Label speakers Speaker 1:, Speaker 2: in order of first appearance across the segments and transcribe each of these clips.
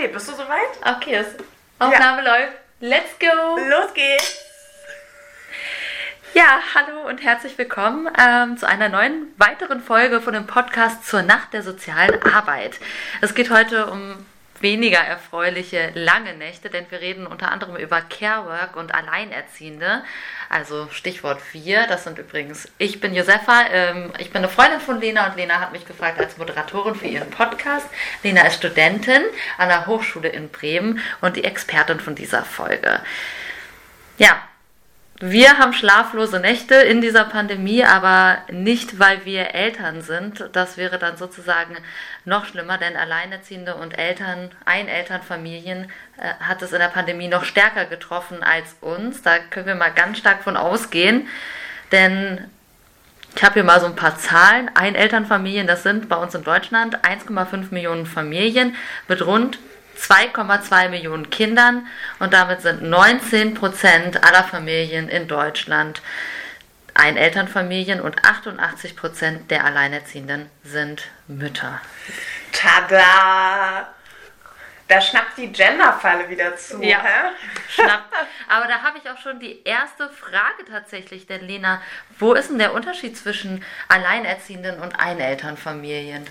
Speaker 1: Okay, bist du soweit?
Speaker 2: Okay, das Aufnahme ja. läuft. Let's go!
Speaker 1: Los geht's!
Speaker 2: Ja, hallo und herzlich willkommen ähm, zu einer neuen weiteren Folge von dem Podcast zur Nacht der sozialen Arbeit. Es geht heute um weniger erfreuliche lange Nächte, denn wir reden unter anderem über Carework und Alleinerziehende. Also Stichwort 4, das sind übrigens, ich bin Josefa, ähm, ich bin eine Freundin von Lena und Lena hat mich gefragt als Moderatorin für ihren Podcast. Lena ist Studentin an der Hochschule in Bremen und die Expertin von dieser Folge. Ja, wir haben schlaflose Nächte in dieser Pandemie, aber nicht, weil wir Eltern sind. Das wäre dann sozusagen noch schlimmer, denn Alleinerziehende und Eltern, Einelternfamilien äh, hat es in der Pandemie noch stärker getroffen als uns. Da können wir mal ganz stark von ausgehen, denn ich habe hier mal so ein paar Zahlen. Einelternfamilien, das sind bei uns in Deutschland 1,5 Millionen Familien mit rund 2,2 Millionen Kindern und damit sind 19 Prozent aller Familien in Deutschland Einelternfamilien und 88 Prozent der Alleinerziehenden sind Mütter.
Speaker 1: Tada! Da schnappt die Genderfalle wieder zu.
Speaker 2: Ja, schnappt. Aber da habe ich auch schon die erste Frage tatsächlich, denn Lena, wo ist denn der Unterschied zwischen Alleinerziehenden und Einelternfamilien?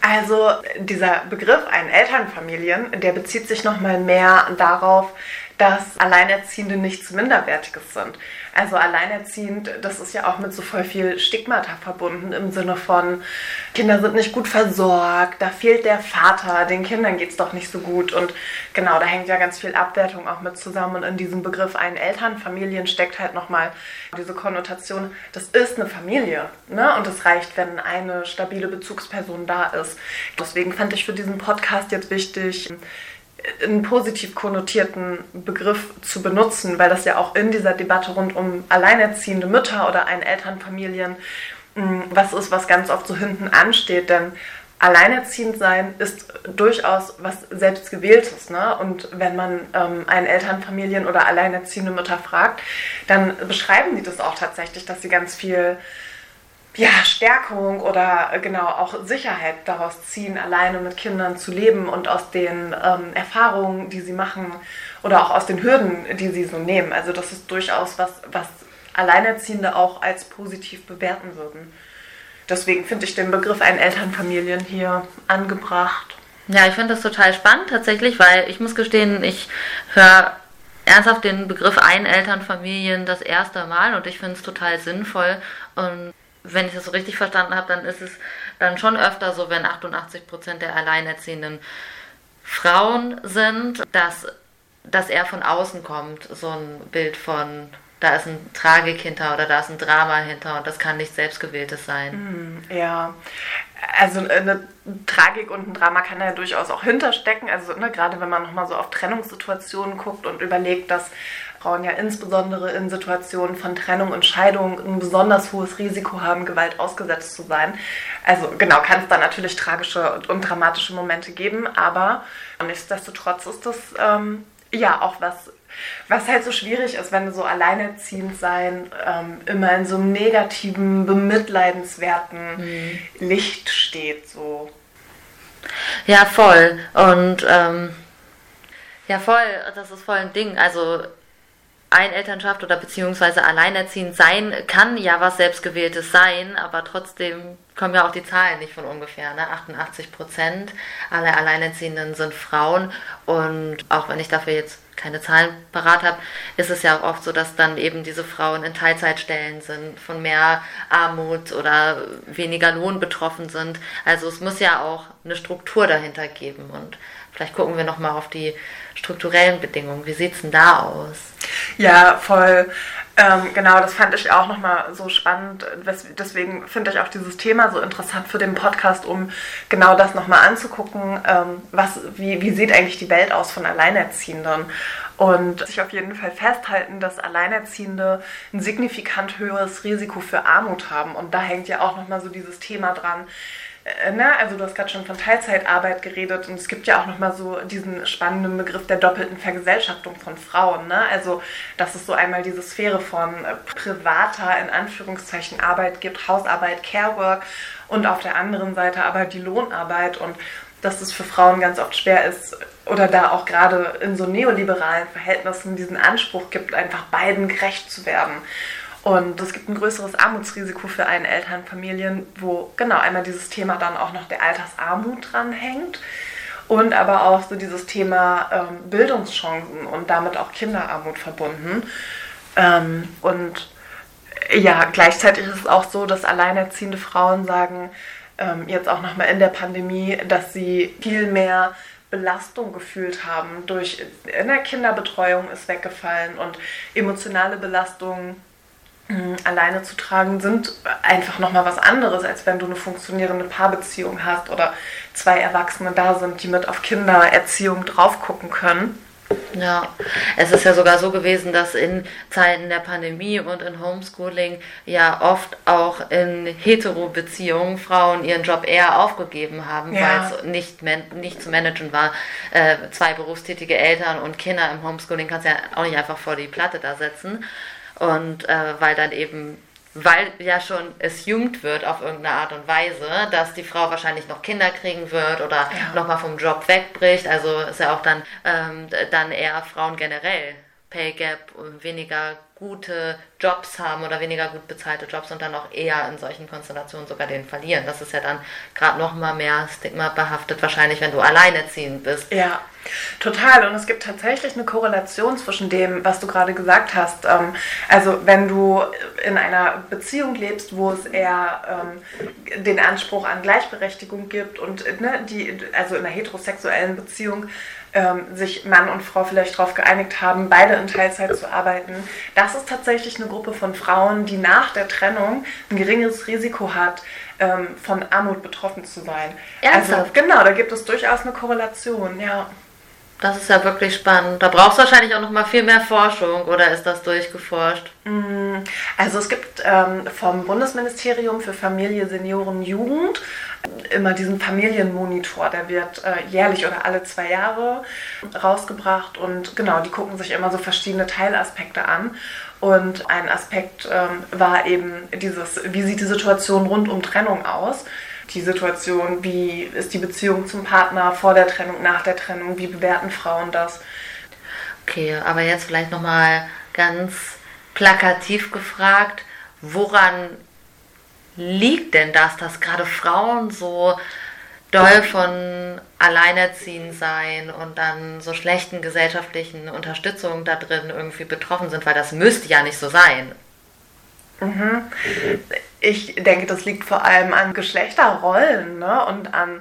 Speaker 1: Also dieser Begriff Einelternfamilien, der bezieht sich nochmal mehr darauf, dass Alleinerziehende nichts Minderwertiges sind. Also alleinerziehend, das ist ja auch mit so voll viel Stigmata verbunden im Sinne von, Kinder sind nicht gut versorgt, da fehlt der Vater, den Kindern geht es doch nicht so gut. Und genau, da hängt ja ganz viel Abwertung auch mit zusammen. Und in diesem Begriff einen Elternfamilien steckt halt nochmal diese Konnotation, das ist eine Familie. Ne? Und es reicht, wenn eine stabile Bezugsperson da ist. Deswegen fand ich für diesen Podcast jetzt wichtig, einen positiv konnotierten Begriff zu benutzen, weil das ja auch in dieser Debatte rund um alleinerziehende Mütter oder Einelternfamilien mm, was ist, was ganz oft so hinten ansteht. Denn alleinerziehend sein ist durchaus was selbstgewähltes. Ne? Und wenn man ähm, Einelternfamilien oder alleinerziehende Mütter fragt, dann beschreiben die das auch tatsächlich, dass sie ganz viel ja, Stärkung oder äh, genau auch Sicherheit daraus ziehen, alleine mit Kindern zu leben und aus den ähm, Erfahrungen, die sie machen oder auch aus den Hürden, die sie so nehmen. Also das ist durchaus was, was Alleinerziehende auch als positiv bewerten würden. Deswegen finde ich den Begriff ein Elternfamilien hier angebracht.
Speaker 2: Ja, ich finde das total spannend tatsächlich, weil ich muss gestehen, ich höre ernsthaft den Begriff Einelternfamilien das erste Mal und ich finde es total sinnvoll und wenn ich das so richtig verstanden habe, dann ist es dann schon öfter so, wenn 88 Prozent der Alleinerziehenden Frauen sind, dass, dass er von außen kommt, so ein Bild von, da ist ein Tragik hinter oder da ist ein Drama hinter und das kann nicht selbstgewähltes sein.
Speaker 1: Mm, ja, also eine Tragik und ein Drama kann ja durchaus auch hinterstecken. Also ne, gerade wenn man nochmal so auf Trennungssituationen guckt und überlegt, dass Frauen ja insbesondere in Situationen von Trennung und Scheidung ein besonders hohes Risiko haben, Gewalt ausgesetzt zu sein. Also genau, kann es da natürlich tragische und dramatische Momente geben, aber nichtsdestotrotz ist das ähm, ja auch was, was halt so schwierig ist, wenn so alleinerziehend sein ähm, immer in so einem negativen, bemitleidenswerten mhm. Licht steht. So.
Speaker 2: Ja, voll. Und ähm, ja, voll, das ist voll ein Ding. Also Einelternschaft oder beziehungsweise alleinerziehend sein kann ja was Selbstgewähltes sein, aber trotzdem kommen ja auch die Zahlen nicht von ungefähr. Ne? 88 Prozent aller Alleinerziehenden sind Frauen und auch wenn ich dafür jetzt keine Zahlen parat habe, ist es ja auch oft so, dass dann eben diese Frauen in Teilzeitstellen sind, von mehr Armut oder weniger Lohn betroffen sind. Also es muss ja auch eine Struktur dahinter geben und vielleicht gucken wir nochmal auf die strukturellen Bedingungen. Wie sieht es denn da aus?
Speaker 1: Ja, voll. Ähm, genau, das fand ich auch nochmal so spannend. Deswegen finde ich auch dieses Thema so interessant für den Podcast, um genau das nochmal anzugucken. Ähm, was, wie, wie sieht eigentlich die Welt aus von Alleinerziehenden? Und sich auf jeden Fall festhalten, dass Alleinerziehende ein signifikant höheres Risiko für Armut haben. Und da hängt ja auch nochmal so dieses Thema dran na, also du hast gerade schon von Teilzeitarbeit geredet und es gibt ja auch nochmal so diesen spannenden Begriff der doppelten Vergesellschaftung von Frauen. Ne? Also, dass es so einmal diese Sphäre von äh, privater, in Anführungszeichen, Arbeit gibt, Hausarbeit, Carework und auf der anderen Seite aber die Lohnarbeit und dass es für Frauen ganz oft schwer ist oder da auch gerade in so neoliberalen Verhältnissen diesen Anspruch gibt, einfach beiden gerecht zu werden. Und es gibt ein größeres Armutsrisiko für einen Elternfamilien, wo genau einmal dieses Thema dann auch noch der Altersarmut dranhängt und aber auch so dieses Thema ähm, Bildungschancen und damit auch Kinderarmut verbunden. Ähm, und ja, gleichzeitig ist es auch so, dass alleinerziehende Frauen sagen, ähm, jetzt auch nochmal in der Pandemie, dass sie viel mehr Belastung gefühlt haben. Durch in der Kinderbetreuung ist weggefallen und emotionale Belastungen alleine zu tragen sind einfach nochmal was anderes, als wenn du eine funktionierende Paarbeziehung hast oder zwei Erwachsene da sind, die mit auf Kindererziehung drauf gucken können.
Speaker 2: Ja, es ist ja sogar so gewesen, dass in Zeiten der Pandemie und in Homeschooling ja oft auch in Hetero-Beziehungen Frauen ihren Job eher aufgegeben haben, ja. weil es nicht, nicht zu managen war. Äh, zwei berufstätige Eltern und Kinder im Homeschooling kannst du ja auch nicht einfach vor die Platte da setzen. Und äh, weil dann eben weil ja schon assumed wird auf irgendeine Art und Weise, dass die Frau wahrscheinlich noch Kinder kriegen wird oder ja. nochmal vom Job wegbricht. Also ist ja auch dann, ähm, dann eher Frauen generell Pay Gap, weniger gute Jobs haben oder weniger gut bezahlte Jobs und dann auch eher in solchen Konstellationen sogar den verlieren. Das ist ja dann gerade noch mal mehr Stigma behaftet, wahrscheinlich, wenn du alleinerziehend bist.
Speaker 1: Ja, total. Und es gibt tatsächlich eine Korrelation zwischen dem, was du gerade gesagt hast. Ähm, also wenn du in einer Beziehung lebst, wo es eher ähm, den Anspruch an Gleichberechtigung gibt und ne, die, also in einer heterosexuellen Beziehung ähm, sich Mann und Frau vielleicht darauf geeinigt haben, beide in Teilzeit zu arbeiten. Das ist tatsächlich eine Gruppe von Frauen, die nach der Trennung ein geringeres Risiko hat, ähm, von Armut betroffen zu sein.
Speaker 2: Ernsthaft? Also
Speaker 1: genau, da gibt es durchaus eine Korrelation, ja.
Speaker 2: Das ist ja wirklich spannend. Da brauchst du wahrscheinlich auch noch mal viel mehr Forschung oder ist das durchgeforscht?
Speaker 1: Mm, also es gibt ähm, vom Bundesministerium für Familie, Senioren, Jugend immer diesen Familienmonitor, der wird äh, jährlich oder alle zwei Jahre rausgebracht und genau, die gucken sich immer so verschiedene Teilaspekte an. Und ein Aspekt ähm, war eben dieses, wie sieht die Situation rund um Trennung aus? Die Situation, wie ist die Beziehung zum Partner vor der Trennung, nach der Trennung, wie bewerten Frauen das?
Speaker 2: Okay, aber jetzt vielleicht nochmal ganz plakativ gefragt, woran liegt denn das, dass gerade Frauen so doll von alleinerziehend sein und dann so schlechten gesellschaftlichen Unterstützung da drin irgendwie betroffen sind, weil das müsste ja nicht so sein.
Speaker 1: Mhm. Ich denke, das liegt vor allem an Geschlechterrollen ne? und an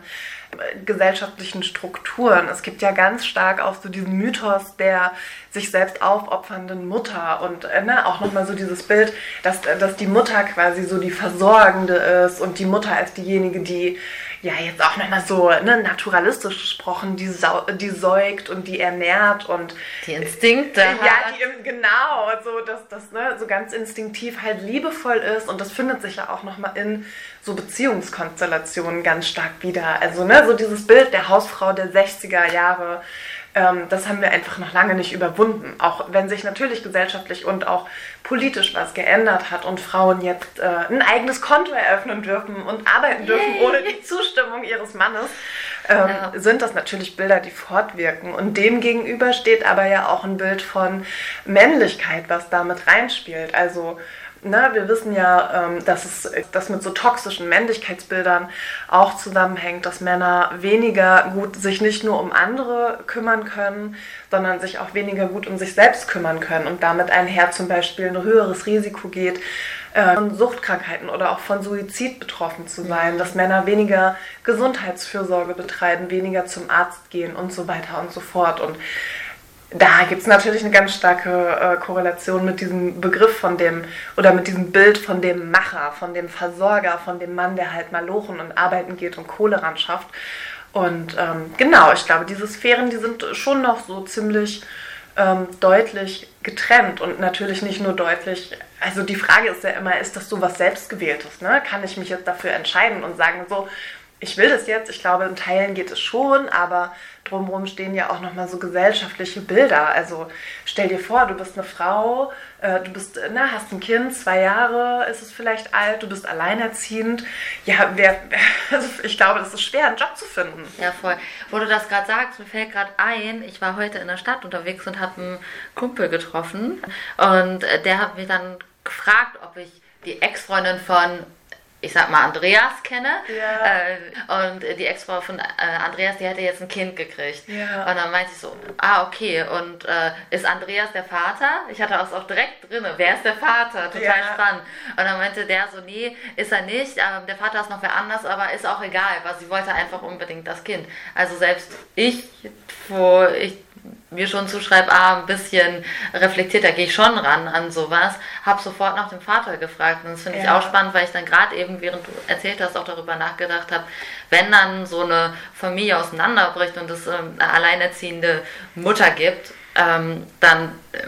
Speaker 1: gesellschaftlichen Strukturen. Es gibt ja ganz stark auch so diesen Mythos der sich selbst aufopfernden Mutter und äh, ne, auch nochmal so dieses Bild, dass, dass die Mutter quasi so die Versorgende ist und die Mutter ist diejenige, die ja jetzt auch nochmal so ne, naturalistisch gesprochen, die, die säugt und die ernährt und
Speaker 2: die Instinkte.
Speaker 1: Äh, ja, die, genau, so dass das ne, so ganz instinktiv halt liebevoll ist und das findet sich ja auch nochmal in so Beziehungskonstellationen ganz stark wieder. Also ne, so dieses Bild der Hausfrau der 60er Jahre das haben wir einfach noch lange nicht überwunden. Auch wenn sich natürlich gesellschaftlich und auch politisch was geändert hat und Frauen jetzt äh, ein eigenes Konto eröffnen dürfen und arbeiten dürfen Yay. ohne die Zustimmung ihres Mannes, ähm, ja. sind das natürlich Bilder, die fortwirken. Und dem gegenüber steht aber ja auch ein Bild von Männlichkeit, was damit reinspielt. Also Ne, wir wissen ja, ähm, dass es das mit so toxischen Männlichkeitsbildern auch zusammenhängt, dass Männer weniger gut sich nicht nur um andere kümmern können, sondern sich auch weniger gut um sich selbst kümmern können und damit einher zum Beispiel ein höheres Risiko geht, äh, von Suchtkrankheiten oder auch von Suizid betroffen zu sein, dass Männer weniger Gesundheitsfürsorge betreiben, weniger zum Arzt gehen und so weiter und so fort. Und da gibt es natürlich eine ganz starke äh, Korrelation mit diesem Begriff von dem oder mit diesem Bild von dem Macher, von dem Versorger, von dem Mann, der halt mal lochen und arbeiten geht und Kohle ran schafft. Und ähm, genau, ich glaube, diese Sphären, die sind schon noch so ziemlich ähm, deutlich getrennt und natürlich nicht nur deutlich. Also die Frage ist ja immer, ist das so was Selbstgewähltes? Ne? Kann ich mich jetzt dafür entscheiden und sagen, so, ich will das jetzt, ich glaube, in Teilen geht es schon, aber drumherum stehen ja auch nochmal so gesellschaftliche Bilder. Also stell dir vor, du bist eine Frau, äh, du bist, na, hast ein Kind, zwei Jahre ist es vielleicht alt, du bist alleinerziehend. Ja, wer, also ich glaube, das ist schwer, einen Job zu finden.
Speaker 2: Ja, voll. Wo du das gerade sagst, mir fällt gerade ein, ich war heute in der Stadt unterwegs und habe einen Kumpel getroffen und äh, der hat mich dann gefragt, ob ich die Ex-Freundin von ich sag mal, Andreas kenne. Ja. Äh, und die Ex-Frau von äh, Andreas, die hätte jetzt ein Kind gekriegt. Ja. Und dann meinte ich so, ah, okay. Und äh, ist Andreas der Vater? Ich hatte das auch direkt drin. Wer ist der Vater? Total ja. spannend. Und dann meinte der so, nee, ist er nicht. Ähm, der Vater ist noch wer anders, aber ist auch egal, weil sie wollte einfach unbedingt das Kind. Also selbst ich, wo ich mir schon zuschreibe, ah, ein bisschen reflektierter gehe ich schon ran an sowas, habe sofort nach dem Vater gefragt. Und das finde ja. ich auch spannend, weil ich dann gerade eben, während du erzählt hast, auch darüber nachgedacht habe, wenn dann so eine Familie auseinanderbricht und es ähm, eine alleinerziehende Mutter gibt, ähm, dann äh,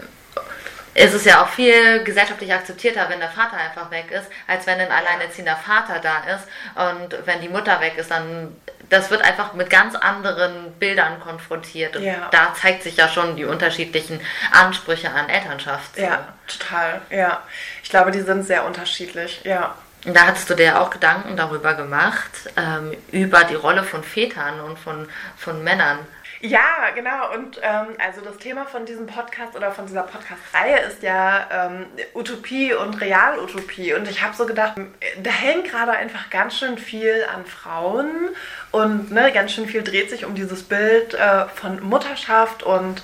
Speaker 2: ist es ja auch viel gesellschaftlich akzeptierter, wenn der Vater einfach weg ist, als wenn ein alleinerziehender Vater da ist. Und wenn die Mutter weg ist, dann das wird einfach mit ganz anderen Bildern konfrontiert. Und ja. da zeigt sich ja schon die unterschiedlichen Ansprüche an Elternschaft.
Speaker 1: Ja, total. Ja. Ich glaube, die sind sehr unterschiedlich. Ja.
Speaker 2: Und da hattest du dir auch Gedanken darüber gemacht, ähm, über die Rolle von Vätern und von, von Männern.
Speaker 1: Ja, genau. Und ähm, also das Thema von diesem Podcast oder von dieser Podcast-Reihe ist ja ähm, Utopie und Realutopie. Und ich habe so gedacht, da hängt gerade einfach ganz schön viel an Frauen und ne, ganz schön viel dreht sich um dieses Bild äh, von Mutterschaft. Und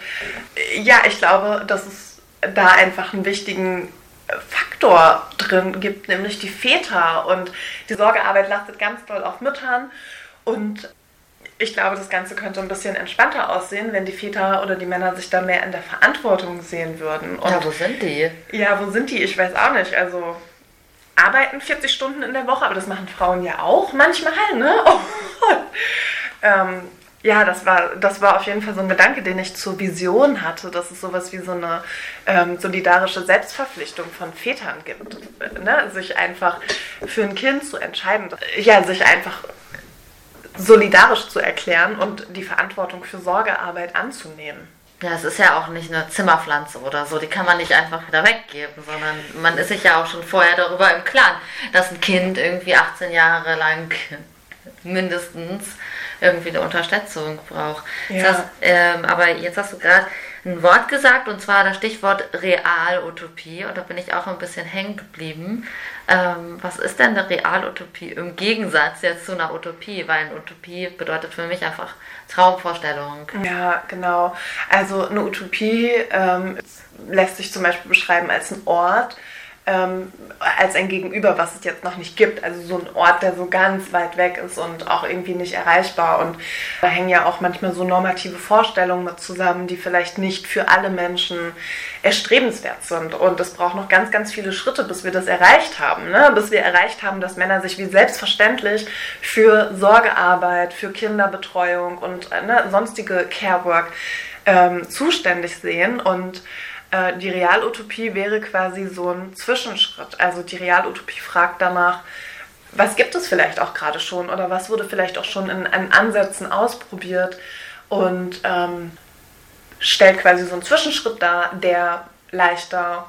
Speaker 1: äh, ja, ich glaube, dass es da einfach einen wichtigen Faktor drin gibt, nämlich die Väter. Und die Sorgearbeit lastet ganz doll auf Müttern. Und ich glaube, das Ganze könnte ein bisschen entspannter aussehen, wenn die Väter oder die Männer sich da mehr in der Verantwortung sehen würden.
Speaker 2: Und ja, wo sind die?
Speaker 1: Ja, wo sind die? Ich weiß auch nicht. Also arbeiten 40 Stunden in der Woche, aber das machen Frauen ja auch manchmal, ne? Oh. ähm, ja, das war, das war auf jeden Fall so ein Gedanke, den ich zur Vision hatte, dass es sowas wie so eine ähm, solidarische Selbstverpflichtung von Vätern gibt. Ne? Sich einfach für ein Kind zu entscheiden, ja, sich einfach solidarisch zu erklären und die Verantwortung für Sorgearbeit anzunehmen.
Speaker 2: Ja, es ist ja auch nicht eine Zimmerpflanze oder so, die kann man nicht einfach wieder weggeben, sondern man ist sich ja auch schon vorher darüber im Klaren, dass ein Kind irgendwie 18 Jahre lang mindestens irgendwie eine Unterstützung braucht. Ja. Das heißt, ähm, aber jetzt hast du gerade ein Wort gesagt und zwar das Stichwort Realutopie und da bin ich auch ein bisschen hängen geblieben. Ähm, was ist denn eine Realutopie im Gegensatz jetzt zu einer Utopie? Weil eine Utopie bedeutet für mich einfach Traumvorstellung.
Speaker 1: Ja, genau. Also eine Utopie ähm, lässt sich zum Beispiel beschreiben als ein Ort, ähm, als ein Gegenüber, was es jetzt noch nicht gibt. Also so ein Ort, der so ganz weit weg ist und auch irgendwie nicht erreichbar. Und da hängen ja auch manchmal so normative Vorstellungen mit zusammen, die vielleicht nicht für alle Menschen erstrebenswert sind. Und es braucht noch ganz, ganz viele Schritte, bis wir das erreicht haben. Ne? Bis wir erreicht haben, dass Männer sich wie selbstverständlich für Sorgearbeit, für Kinderbetreuung und ne, sonstige Care-Work ähm, zuständig sehen. Und äh, die Realutopie wäre quasi so ein Zwischenschritt. Also die Realutopie fragt danach, was gibt es vielleicht auch gerade schon oder was wurde vielleicht auch schon in, in Ansätzen ausprobiert und ähm, stellt quasi so einen Zwischenschritt dar, der leichter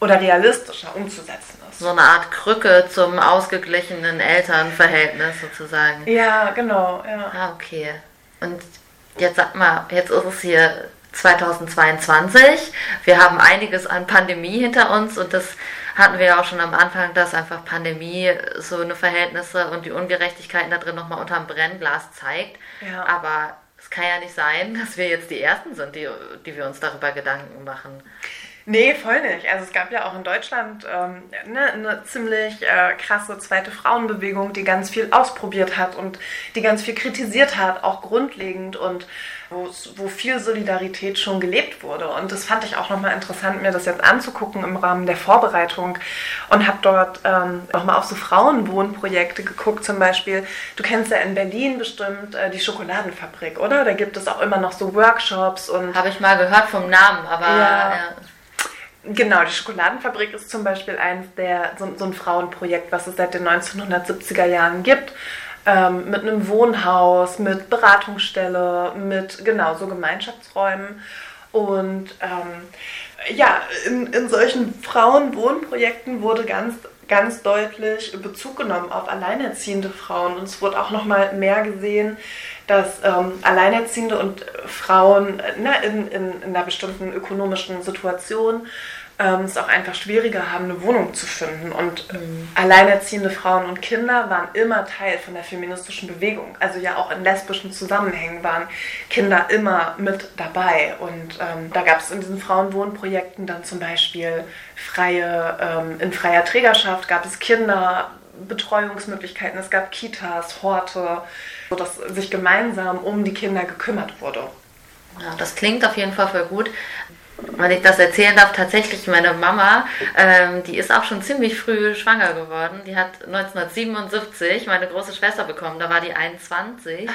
Speaker 1: oder realistischer umzusetzen ist.
Speaker 2: So eine Art Krücke zum ausgeglichenen Elternverhältnis sozusagen.
Speaker 1: Ja, genau. Ja.
Speaker 2: Ah, okay. Und jetzt sag mal, jetzt ist es hier 2022. Wir haben einiges an Pandemie hinter uns und das hatten wir ja auch schon am Anfang, dass einfach Pandemie so eine Verhältnisse und die Ungerechtigkeiten da drin nochmal unterm Brennglas zeigt. Ja. Aber es kann ja nicht sein, dass wir jetzt die Ersten sind, die, die wir uns darüber Gedanken machen.
Speaker 1: Nee, voll nicht. Also es gab ja auch in Deutschland ähm, ne, eine ziemlich äh, krasse zweite Frauenbewegung, die ganz viel ausprobiert hat und die ganz viel kritisiert hat, auch grundlegend und wo viel Solidarität schon gelebt wurde. Und das fand ich auch nochmal interessant, mir das jetzt anzugucken im Rahmen der Vorbereitung und habe dort ähm, nochmal auf so Frauenwohnprojekte geguckt. Zum Beispiel, du kennst ja in Berlin bestimmt äh, die Schokoladenfabrik, oder? Da gibt es auch immer noch so Workshops und.
Speaker 2: Habe ich mal gehört vom Namen, aber. Ja. Ja.
Speaker 1: Genau, die Schokoladenfabrik ist zum Beispiel eins der, so, so, ein Frauenprojekt, was es seit den 1970er Jahren gibt. Ähm, mit einem Wohnhaus, mit Beratungsstelle, mit genau so Gemeinschaftsräumen. Und ähm, ja, in, in solchen Frauenwohnprojekten wurde ganz ganz deutlich Bezug genommen auf alleinerziehende Frauen und es wurde auch noch mal mehr gesehen, dass ähm, Alleinerziehende und Frauen ne, in, in, in einer bestimmten ökonomischen Situation ähm, es auch einfach schwieriger haben, eine Wohnung zu finden. Und mhm. alleinerziehende Frauen und Kinder waren immer Teil von der feministischen Bewegung. Also ja auch in lesbischen Zusammenhängen waren Kinder immer mit dabei. Und ähm, da gab es in diesen Frauenwohnprojekten dann zum Beispiel freie, ähm, in freier Trägerschaft gab es Kinderbetreuungsmöglichkeiten, es gab Kitas, Horte, sodass sich gemeinsam um die Kinder gekümmert wurde.
Speaker 2: Ja, das klingt auf jeden Fall voll gut wenn ich das erzählen darf, tatsächlich meine Mama, ähm, die ist auch schon ziemlich früh schwanger geworden. Die hat 1977 meine große Schwester bekommen, da war die 21.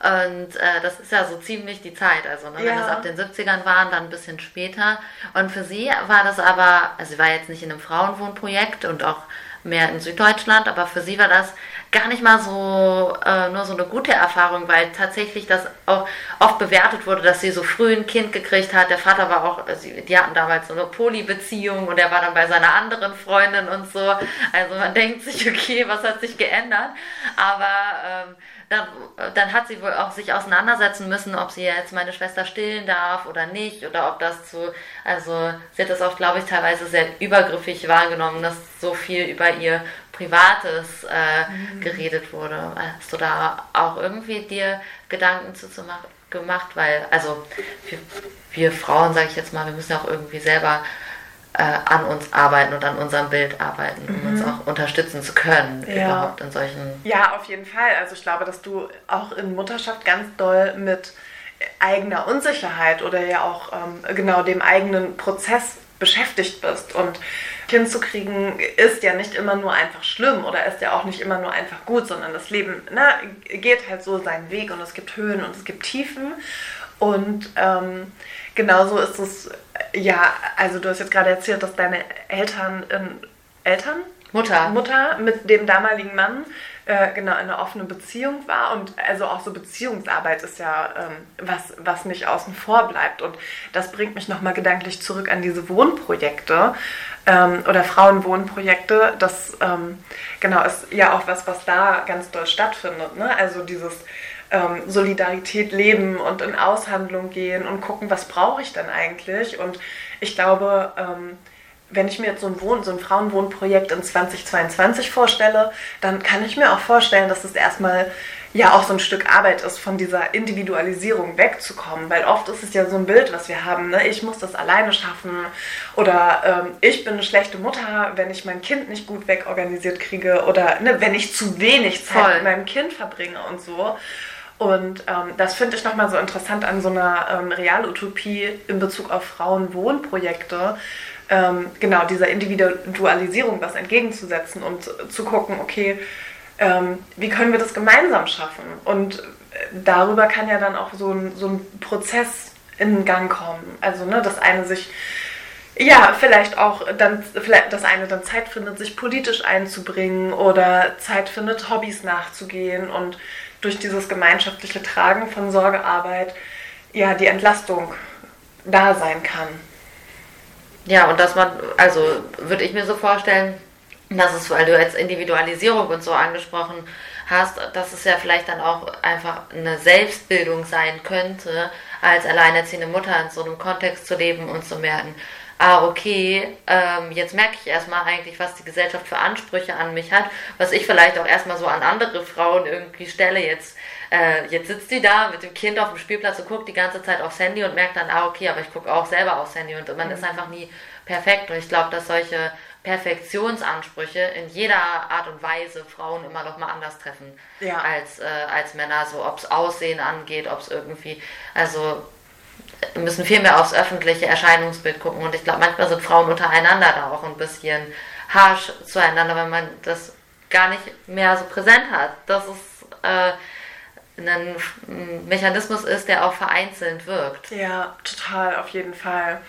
Speaker 2: Und äh, das ist ja so ziemlich die Zeit. Also, ne, ja. wenn es ab den 70ern waren, dann ein bisschen später. Und für sie war das aber, also sie war jetzt nicht in einem Frauenwohnprojekt und auch mehr in Süddeutschland, aber für sie war das gar nicht mal so äh, nur so eine gute Erfahrung, weil tatsächlich das auch oft bewertet wurde, dass sie so früh ein Kind gekriegt hat. Der Vater war auch, die hatten damals so eine Polybeziehung und er war dann bei seiner anderen Freundin und so. Also man denkt sich, okay, was hat sich geändert? Aber ähm, dann, dann, hat sie wohl auch sich auseinandersetzen müssen, ob sie jetzt meine Schwester stillen darf oder nicht oder ob das zu, also sie hat das auch, glaube ich, teilweise sehr übergriffig wahrgenommen, dass so viel über ihr Privates äh, mhm. geredet wurde. Hast du da auch irgendwie dir Gedanken zu, zu machen? gemacht, weil, also wir, wir Frauen, sage ich jetzt mal, wir müssen auch irgendwie selber äh, an uns arbeiten und an unserem Bild arbeiten, um mhm. uns auch unterstützen zu können, ja. überhaupt in solchen.
Speaker 1: Ja, auf jeden Fall. Also ich glaube, dass du auch in Mutterschaft ganz doll mit eigener Unsicherheit oder ja auch ähm, genau dem eigenen Prozess beschäftigt bist. Und Kind zu kriegen ist ja nicht immer nur einfach schlimm oder ist ja auch nicht immer nur einfach gut, sondern das Leben ne, geht halt so seinen Weg und es gibt Höhen und es gibt Tiefen. Und ähm, genauso ist es, ja, also du hast jetzt gerade erzählt, dass deine Eltern, äh, Eltern?
Speaker 2: Mutter.
Speaker 1: Mutter mit dem damaligen Mann äh, genau in einer offenen Beziehung war und also auch so Beziehungsarbeit ist ja ähm, was, was nicht außen vor bleibt und das bringt mich nochmal gedanklich zurück an diese Wohnprojekte ähm, oder Frauenwohnprojekte. Das ähm, genau ist ja auch was, was da ganz doll stattfindet. Ne? Also dieses ähm, Solidarität leben und in Aushandlung gehen und gucken, was brauche ich denn eigentlich. Und ich glaube, ähm, wenn ich mir jetzt so ein, Wohn-, so ein Frauenwohnprojekt in 2022 vorstelle, dann kann ich mir auch vorstellen, dass es erstmal ja auch so ein Stück Arbeit ist, von dieser Individualisierung wegzukommen. Weil oft ist es ja so ein Bild, was wir haben, ne? ich muss das alleine schaffen oder ähm, ich bin eine schlechte Mutter, wenn ich mein Kind nicht gut wegorganisiert kriege oder ne, wenn ich zu wenig Zeit Voll. mit meinem Kind verbringe und so. Und ähm, das finde ich nochmal so interessant an so einer ähm, Realutopie in Bezug auf Frauenwohnprojekte, ähm, genau dieser Individualisierung was entgegenzusetzen und zu gucken, okay, ähm, wie können wir das gemeinsam schaffen? Und darüber kann ja dann auch so ein, so ein Prozess in Gang kommen. Also, ne, das eine sich ja, vielleicht auch dann, vielleicht das eine dann Zeit findet, sich politisch einzubringen oder Zeit findet, Hobbys nachzugehen und durch dieses gemeinschaftliche Tragen von Sorgearbeit ja die Entlastung da sein kann.
Speaker 2: Ja, und dass man, also würde ich mir so vorstellen, dass es, weil du jetzt Individualisierung und so angesprochen hast, dass es ja vielleicht dann auch einfach eine Selbstbildung sein könnte, als alleinerziehende Mutter in so einem Kontext zu leben und zu merken, ah, okay, ähm, jetzt merke ich erstmal eigentlich, was die Gesellschaft für Ansprüche an mich hat, was ich vielleicht auch erstmal so an andere Frauen irgendwie stelle. Jetzt, äh, jetzt sitzt sie da mit dem Kind auf dem Spielplatz und guckt die ganze Zeit aufs Handy und merkt dann, ah, okay, aber ich gucke auch selber aufs Handy und man mhm. ist einfach nie perfekt. Und ich glaube, dass solche Perfektionsansprüche in jeder Art und Weise Frauen immer noch mal anders treffen ja. als, äh, als Männer, so ob es Aussehen angeht, ob es irgendwie, also müssen viel mehr aufs öffentliche Erscheinungsbild gucken und ich glaube, manchmal sind Frauen untereinander da auch ein bisschen harsh zueinander, wenn man das gar nicht mehr so präsent hat. Das ist äh, ein Mechanismus ist, der auch vereinzelt wirkt.
Speaker 1: Ja, total, auf jeden Fall.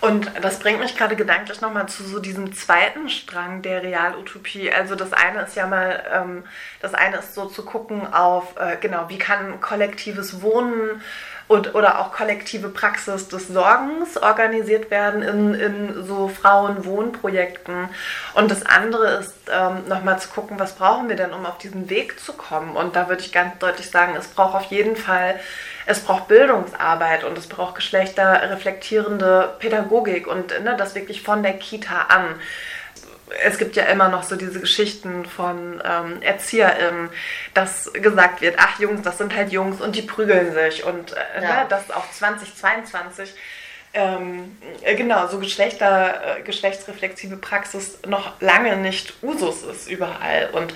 Speaker 1: Und das bringt mich gerade gedanklich nochmal zu so diesem zweiten Strang der Realutopie. Also das eine ist ja mal, ähm, das eine ist so zu gucken auf, äh, genau, wie kann kollektives Wohnen und, oder auch kollektive Praxis des Sorgens organisiert werden in, in so Frauenwohnprojekten. Und das andere ist ähm, nochmal zu gucken, was brauchen wir denn, um auf diesen Weg zu kommen. Und da würde ich ganz deutlich sagen, es braucht auf jeden Fall es braucht Bildungsarbeit und es braucht geschlechterreflektierende Pädagogik und ne, das wirklich von der Kita an es gibt ja immer noch so diese Geschichten von ähm, ErzieherInnen, dass gesagt wird, ach Jungs, das sind halt Jungs und die prügeln sich. Und äh, ja. ne, das auch 2022 ähm, äh, genau, so Geschlechter, äh, geschlechtsreflexive Praxis noch lange nicht Usus ist überall. Und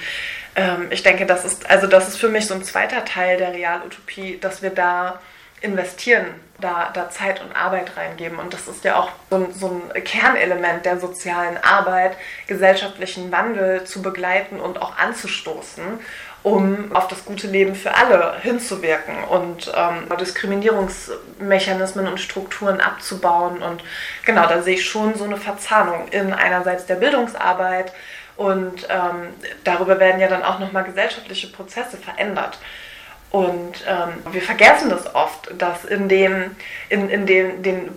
Speaker 1: ähm, ich denke, das ist, also das ist für mich so ein zweiter Teil der Realutopie, dass wir da investieren, da, da Zeit und Arbeit reingeben. Und das ist ja auch so ein, so ein Kernelement der sozialen Arbeit, gesellschaftlichen Wandel zu begleiten und auch anzustoßen um auf das gute Leben für alle hinzuwirken und ähm, Diskriminierungsmechanismen und Strukturen abzubauen. Und genau, da sehe ich schon so eine Verzahnung in einerseits der Bildungsarbeit und ähm, darüber werden ja dann auch nochmal gesellschaftliche Prozesse verändert. Und ähm, wir vergessen das oft, dass in dem, in, in dem, den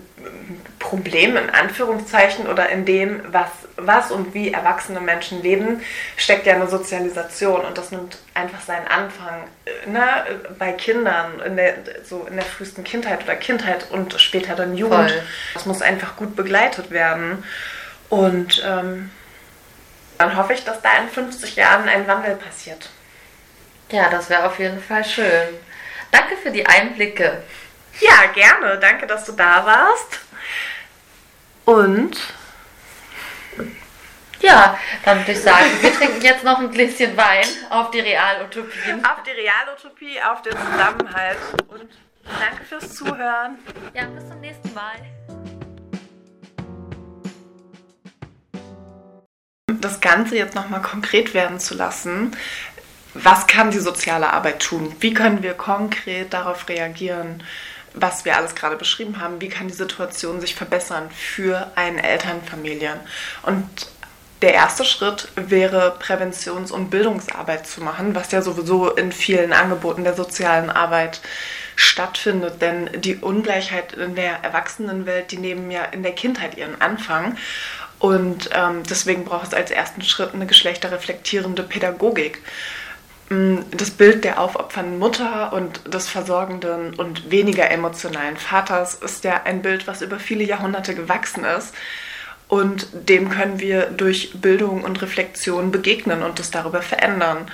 Speaker 1: Problemen in Anführungszeichen oder in dem, was, was und wie erwachsene Menschen leben, steckt ja eine Sozialisation und das nimmt einfach seinen Anfang ne, bei Kindern, in der, so in der frühesten Kindheit oder Kindheit und später dann Jugend. Voll. Das muss einfach gut begleitet werden. Und ähm, dann hoffe ich, dass da in 50 Jahren ein Wandel passiert.
Speaker 2: Ja, das wäre auf jeden Fall schön. Danke für die Einblicke.
Speaker 1: Ja, gerne. Danke, dass du da warst. Und
Speaker 2: ja, dann würde ich sagen, wir trinken jetzt noch ein Gläschen Wein auf die Realutopie.
Speaker 1: Auf die Realutopie, auf den Zusammenhalt. Und danke fürs Zuhören.
Speaker 2: Ja, bis zum nächsten Mal.
Speaker 1: Das Ganze jetzt nochmal konkret werden zu lassen, was kann die soziale Arbeit tun? Wie können wir konkret darauf reagieren, was wir alles gerade beschrieben haben? Wie kann die Situation sich verbessern für einen Elternfamilien? Und der erste Schritt wäre, Präventions- und Bildungsarbeit zu machen, was ja sowieso in vielen Angeboten der sozialen Arbeit stattfindet. Denn die Ungleichheit in der Erwachsenenwelt, die nehmen ja in der Kindheit ihren Anfang. Und ähm, deswegen braucht es als ersten Schritt eine geschlechterreflektierende Pädagogik. Das Bild der aufopfernden Mutter und des versorgenden und weniger emotionalen Vaters ist ja ein Bild, was über viele Jahrhunderte gewachsen ist. Und dem können wir durch Bildung und Reflexion begegnen und das darüber verändern.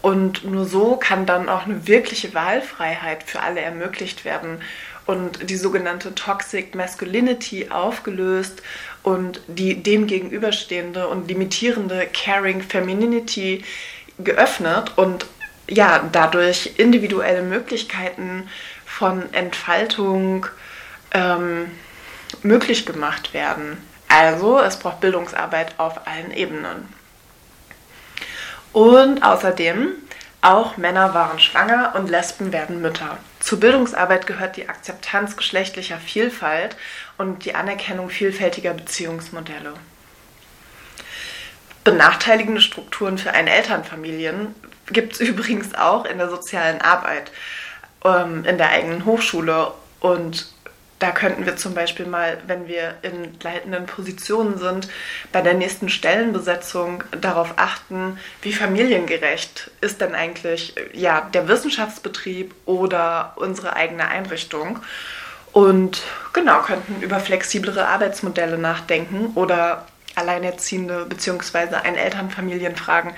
Speaker 1: Und nur so kann dann auch eine wirkliche Wahlfreiheit für alle ermöglicht werden und die sogenannte Toxic Masculinity aufgelöst und die dem gegenüberstehende und limitierende Caring Femininity geöffnet und ja, dadurch individuelle Möglichkeiten von Entfaltung ähm, möglich gemacht werden. Also es braucht Bildungsarbeit auf allen Ebenen. Und außerdem, auch Männer waren schwanger und Lesben werden Mütter. Zur Bildungsarbeit gehört die Akzeptanz geschlechtlicher Vielfalt und die Anerkennung vielfältiger Beziehungsmodelle. Benachteiligende Strukturen für eine Elternfamilien gibt es übrigens auch in der sozialen Arbeit, ähm, in der eigenen Hochschule. Und da könnten wir zum Beispiel mal, wenn wir in leitenden Positionen sind, bei der nächsten Stellenbesetzung darauf achten, wie familiengerecht ist denn eigentlich ja, der Wissenschaftsbetrieb oder unsere eigene Einrichtung. Und genau, könnten über flexiblere Arbeitsmodelle nachdenken oder Alleinerziehende bzw. ein Elternfamilien fragen,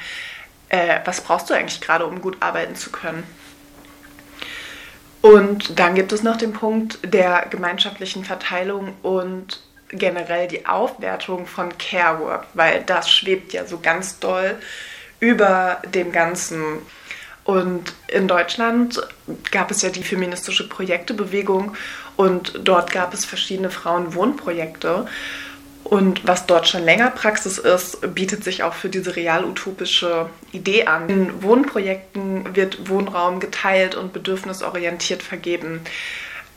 Speaker 1: äh, was brauchst du eigentlich gerade, um gut arbeiten zu können? Und dann gibt es noch den Punkt der gemeinschaftlichen Verteilung und generell die Aufwertung von Care Work, weil das schwebt ja so ganz doll über dem Ganzen. Und in Deutschland gab es ja die feministische Projektebewegung und dort gab es verschiedene Frauenwohnprojekte. Und was dort schon länger Praxis ist, bietet sich auch für diese real-utopische Idee an. In Wohnprojekten wird Wohnraum geteilt und bedürfnisorientiert vergeben.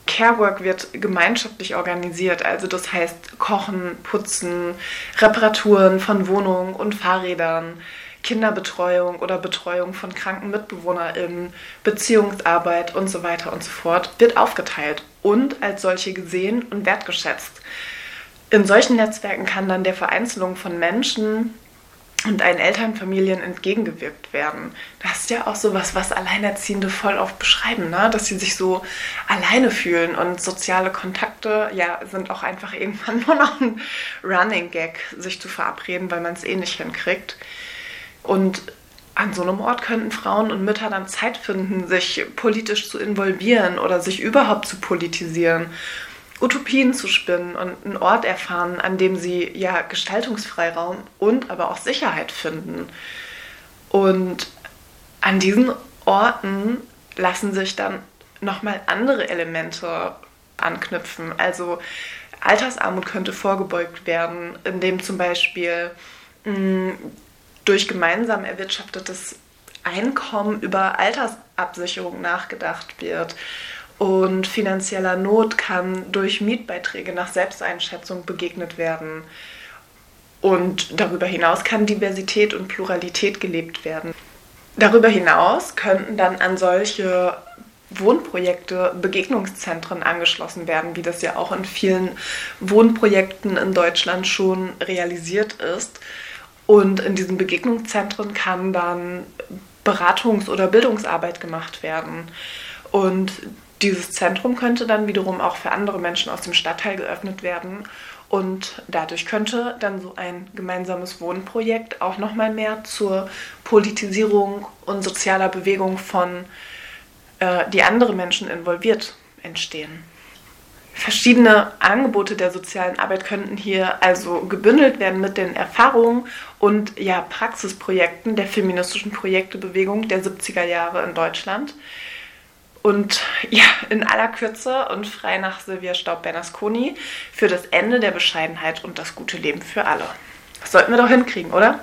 Speaker 1: Carework wird gemeinschaftlich organisiert, also das heißt Kochen, Putzen, Reparaturen von Wohnungen und Fahrrädern, Kinderbetreuung oder Betreuung von kranken MitbewohnerInnen, Beziehungsarbeit und so weiter und so fort, wird aufgeteilt und als solche gesehen und wertgeschätzt. In solchen Netzwerken kann dann der Vereinzelung von Menschen und einen Elternfamilien entgegengewirkt werden. Das ist ja auch so was, was Alleinerziehende voll oft beschreiben, ne? dass sie sich so alleine fühlen und soziale Kontakte ja sind auch einfach irgendwann nur noch ein Running Gag, sich zu verabreden, weil man es eh nicht hinkriegt. Und an so einem Ort könnten Frauen und Mütter dann Zeit finden, sich politisch zu involvieren oder sich überhaupt zu politisieren, Utopien zu spinnen und einen Ort erfahren, an dem sie ja Gestaltungsfreiraum und aber auch Sicherheit finden. Und an diesen Orten lassen sich dann nochmal andere Elemente anknüpfen. Also Altersarmut könnte vorgebeugt werden, indem zum Beispiel mh, durch gemeinsam erwirtschaftetes Einkommen über Altersabsicherung nachgedacht wird. Und finanzieller Not kann durch Mietbeiträge nach Selbsteinschätzung begegnet werden. Und darüber hinaus kann Diversität und Pluralität gelebt werden. Darüber hinaus könnten dann an solche Wohnprojekte Begegnungszentren angeschlossen werden, wie das ja auch in vielen Wohnprojekten in Deutschland schon realisiert ist. Und in diesen Begegnungszentren kann dann Beratungs- oder Bildungsarbeit gemacht werden. Und dieses Zentrum könnte dann wiederum auch für andere Menschen aus dem Stadtteil geöffnet werden. Und dadurch könnte dann so ein gemeinsames Wohnprojekt auch nochmal mehr zur Politisierung und sozialer Bewegung von, äh, die andere Menschen involviert, entstehen. Verschiedene Angebote der sozialen Arbeit könnten hier also gebündelt werden mit den Erfahrungen und ja, Praxisprojekten der feministischen Projektebewegung der 70er Jahre in Deutschland. Und ja, in aller Kürze und frei nach Silvia Staub-Bernasconi für das Ende der Bescheidenheit und das gute Leben für alle. Das sollten wir doch hinkriegen, oder?